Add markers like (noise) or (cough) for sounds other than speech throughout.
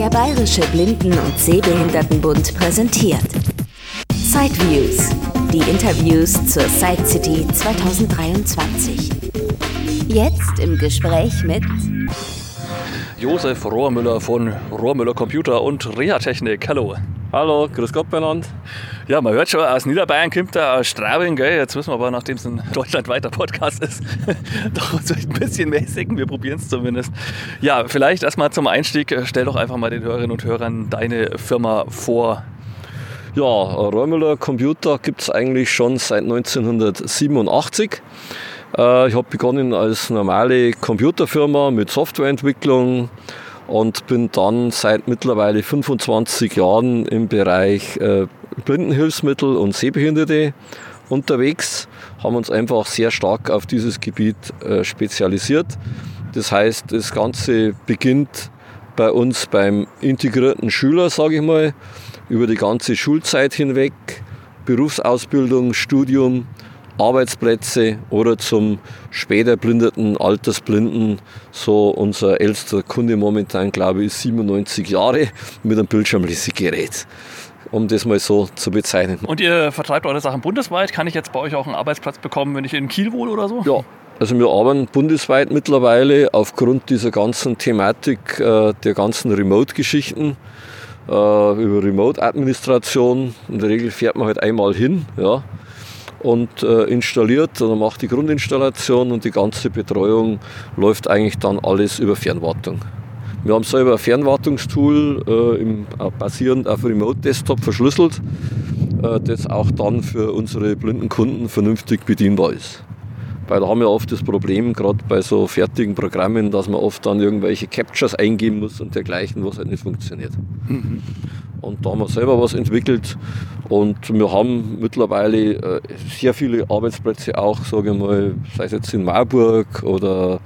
Der Bayerische Blinden- und Sehbehindertenbund präsentiert Sideviews, die Interviews zur Side City 2023. Jetzt im Gespräch mit Josef Rohrmüller von Rohrmüller Computer und Reha-Technik. Hallo. Hallo, grüß Gott benannt. Ja, man hört schon, aus Niederbayern kommt da aus Straubing, gell? Jetzt müssen wir aber, nachdem es ein deutschlandweiter Podcast ist, (laughs) doch uns ein bisschen mäßigen. Wir probieren es zumindest. Ja, vielleicht erstmal zum Einstieg, stell doch einfach mal den Hörerinnen und Hörern deine Firma vor. Ja, Rohrmüller Computer gibt es eigentlich schon seit 1987. Äh, ich habe begonnen als normale Computerfirma mit Softwareentwicklung und bin dann seit mittlerweile 25 Jahren im Bereich äh, Blindenhilfsmittel und Sehbehinderte unterwegs, haben uns einfach sehr stark auf dieses Gebiet äh, spezialisiert. Das heißt, das Ganze beginnt bei uns beim integrierten Schüler, sage ich mal, über die ganze Schulzeit hinweg, Berufsausbildung, Studium, Arbeitsplätze oder zum später blindeten Altersblinden. So unser ältester Kunde momentan, glaube ich, ist 97 Jahre mit einem Bildschirmlesegerät um das mal so zu bezeichnen. Und ihr vertreibt eure Sachen bundesweit. Kann ich jetzt bei euch auch einen Arbeitsplatz bekommen, wenn ich in Kiel wohne oder so? Ja, also wir arbeiten bundesweit mittlerweile aufgrund dieser ganzen Thematik äh, der ganzen Remote-Geschichten äh, über Remote-Administration. In der Regel fährt man halt einmal hin, ja, und äh, installiert oder macht die Grundinstallation und die ganze Betreuung läuft eigentlich dann alles über Fernwartung. Wir haben selber ein Fernwartungstool äh, im, äh, basierend auf Remote Desktop verschlüsselt, äh, das auch dann für unsere blinden Kunden vernünftig bedienbar ist. Weil da haben wir oft das Problem, gerade bei so fertigen Programmen, dass man oft dann irgendwelche Captures eingeben muss und dergleichen, was halt nicht funktioniert. Mhm. Und da haben wir selber was entwickelt und wir haben mittlerweile äh, sehr viele Arbeitsplätze auch, sage ich mal, sei es jetzt in Marburg oder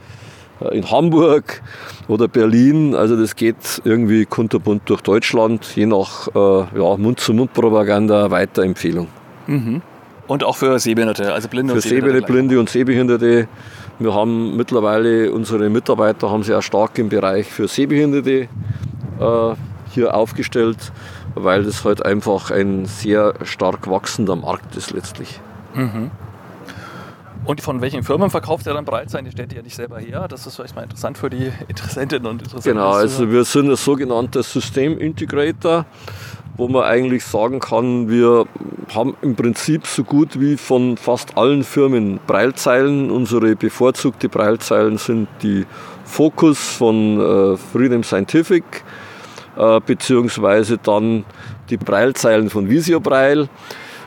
in Hamburg oder Berlin. Also das geht irgendwie kunterbunt durch Deutschland, je nach äh, ja, Mund-zu-Mund-Propaganda, Weiterempfehlung. Mhm. Und auch für Sehbehinderte, also Blinde für und Sehbehinderte. Blinde und Sehbehinderte. Wir haben mittlerweile, unsere Mitarbeiter haben sich auch stark im Bereich für Sehbehinderte äh, hier aufgestellt, weil das halt einfach ein sehr stark wachsender Markt ist letztlich. Mhm. Und von welchen Firmen verkauft er dann Breitsein? Die stellt ihr ja nicht selber her. Das ist vielleicht mal interessant für die Interessentinnen und Interessenten. Genau, also wir sind ein sogenannter Systemintegrator, wo man eigentlich sagen kann, wir haben im Prinzip so gut wie von fast allen Firmen Breilzeilen. Unsere bevorzugte Breilzeilen sind die Focus von äh, Freedom Scientific, äh, beziehungsweise dann die Breilzeilen von Visio Breil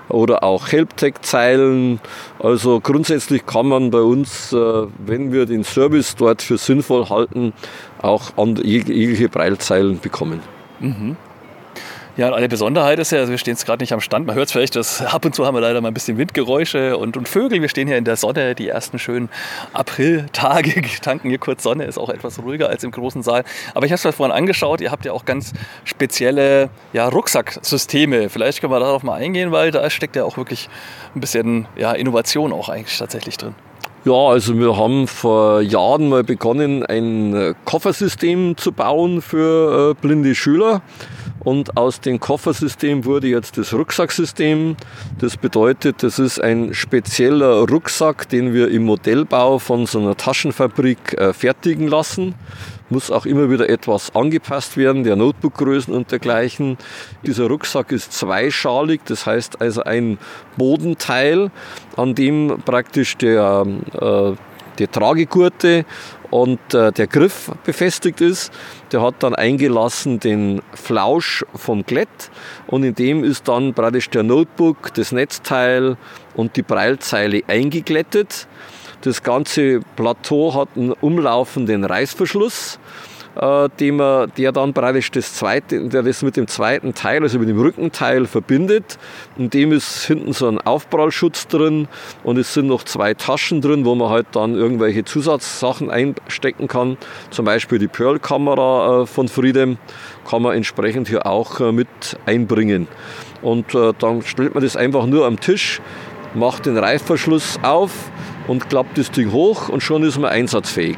oder auch Helptech-Zeilen. Also grundsätzlich kann man bei uns, äh, wenn wir den Service dort für sinnvoll halten, auch jegliche Breilzeilen bekommen. Mhm. Ja, und eine Besonderheit ist ja, also wir stehen jetzt gerade nicht am Stand, man hört es vielleicht, dass ab und zu haben wir leider mal ein bisschen Windgeräusche und, und Vögel. Wir stehen hier in der Sonne, die ersten schönen Apriltage, (laughs) tanken hier kurz Sonne, ist auch etwas ruhiger als im großen Saal. Aber ich habe es mir vorhin angeschaut, ihr habt ja auch ganz spezielle ja, Rucksacksysteme. Vielleicht können wir darauf mal eingehen, weil da steckt ja auch wirklich ein bisschen ja, Innovation auch eigentlich tatsächlich drin. Ja, also wir haben vor Jahren mal begonnen, ein Koffersystem zu bauen für äh, blinde Schüler. Und aus dem Koffersystem wurde jetzt das Rucksacksystem. Das bedeutet, das ist ein spezieller Rucksack, den wir im Modellbau von so einer Taschenfabrik äh, fertigen lassen. Muss auch immer wieder etwas angepasst werden, der Notebookgrößen und dergleichen. Dieser Rucksack ist zweischalig, das heißt also ein Bodenteil, an dem praktisch der, äh, die Tragegurte und äh, der Griff befestigt ist. Der hat dann eingelassen den Flausch vom Klett und in dem ist dann praktisch der Notebook, das Netzteil und die Breilzeile eingeglättet. Das ganze Plateau hat einen umlaufenden Reißverschluss äh, dem er, der dann praktisch das zweite, der das mit dem zweiten Teil, also mit dem Rückenteil verbindet. In dem ist hinten so ein Aufprallschutz drin und es sind noch zwei Taschen drin, wo man halt dann irgendwelche Zusatzsachen einstecken kann. Zum Beispiel die Pearl-Kamera äh, von Freedom kann man entsprechend hier auch äh, mit einbringen. Und dann stellt man das einfach nur am Tisch, macht den Reißverschluss auf und klappt das Ding hoch und schon ist man einsatzfähig.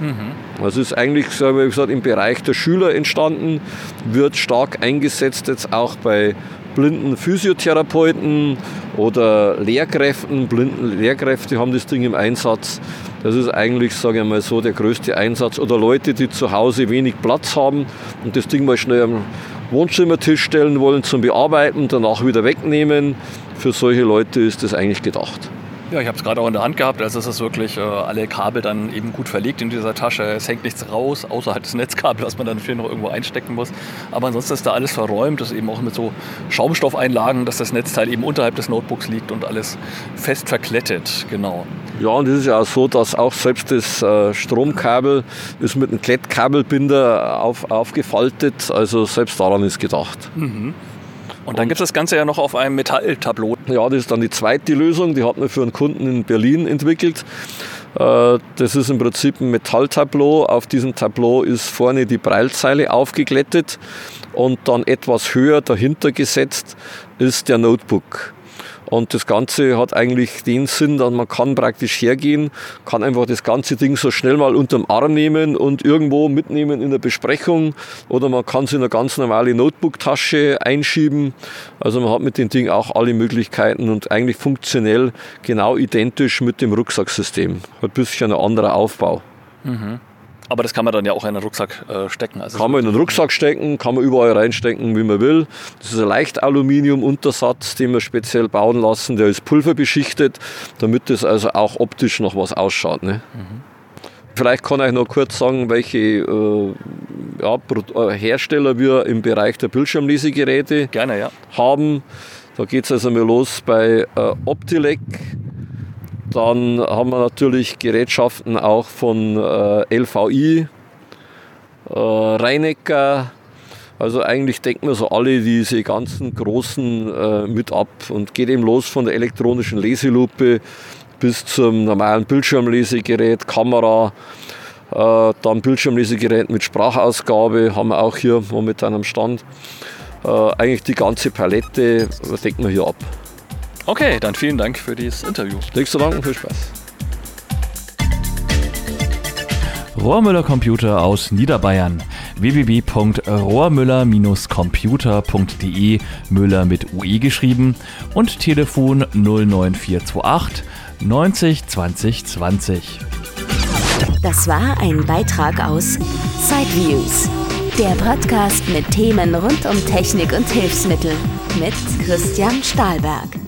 Mhm. Das ist eigentlich, wie gesagt, im Bereich der Schüler entstanden, wird stark eingesetzt jetzt auch bei blinden Physiotherapeuten oder Lehrkräften. Blinden Lehrkräfte haben das Ding im Einsatz. Das ist eigentlich, sage ich mal so, der größte Einsatz. Oder Leute, die zu Hause wenig Platz haben und das Ding mal schnell am Wohnzimmertisch stellen wollen zum Bearbeiten, danach wieder wegnehmen. Für solche Leute ist das eigentlich gedacht. Ja, ich habe es gerade auch in der Hand gehabt. Also es ist wirklich äh, alle Kabel dann eben gut verlegt in dieser Tasche. Es hängt nichts raus, außer halt das Netzkabel, was man dann natürlich noch irgendwo einstecken muss. Aber ansonsten ist da alles verräumt. Das ist eben auch mit so Schaumstoffeinlagen, dass das Netzteil eben unterhalb des Notebooks liegt und alles fest verklettet. Genau. Ja, und es ist ja auch so, dass auch selbst das äh, Stromkabel ist mit einem Klettkabelbinder auf, aufgefaltet. Also selbst daran ist gedacht. Mhm. Und dann gibt es das Ganze ja noch auf einem Metalltableau. Ja, das ist dann die zweite Lösung. Die hat man für einen Kunden in Berlin entwickelt. Äh, das ist im Prinzip ein Metalltableau. Auf diesem Tableau ist vorne die Breilzeile aufgeglättet und dann etwas höher dahinter gesetzt ist der Notebook. Und das Ganze hat eigentlich den Sinn, dass man kann praktisch hergehen, kann einfach das ganze Ding so schnell mal unterm Arm nehmen und irgendwo mitnehmen in der Besprechung oder man kann es in eine ganz normale Notebook-Tasche einschieben. Also man hat mit dem Ding auch alle Möglichkeiten und eigentlich funktionell genau identisch mit dem Rucksacksystem. Hat ein bisschen ein anderer Aufbau. Mhm. Aber das kann man dann ja auch in den Rucksack äh, stecken. Also kann man in den Rucksack stecken, kann man überall reinstecken, wie man will. Das ist ein Leichtaluminium-Untersatz, den wir speziell bauen lassen. Der ist pulverbeschichtet, damit das also auch optisch noch was ausschaut. Ne? Mhm. Vielleicht kann ich noch kurz sagen, welche äh, ja, äh, Hersteller wir im Bereich der Bildschirmlesegeräte Gerne, ja. haben. Da geht es also mal los bei äh, Optilec. Dann haben wir natürlich Gerätschaften auch von äh, LVI, äh, Reinecker. Also eigentlich denken wir so alle diese ganzen großen äh, mit ab und geht eben los von der elektronischen Leselupe bis zum normalen Bildschirmlesegerät, Kamera, äh, dann Bildschirmlesegerät mit Sprachausgabe haben wir auch hier momentan am Stand. Äh, eigentlich die ganze Palette decken wir hier ab. Okay, dann vielen Dank für dieses Interview. Nichts zu danken, viel Spaß. Rohrmüller Computer aus Niederbayern. www.rohrmüller-computer.de Müller mit UE geschrieben und Telefon 09428 90 20 20. Das war ein Beitrag aus Sideviews, der Podcast mit Themen rund um Technik und Hilfsmittel mit Christian Stahlberg.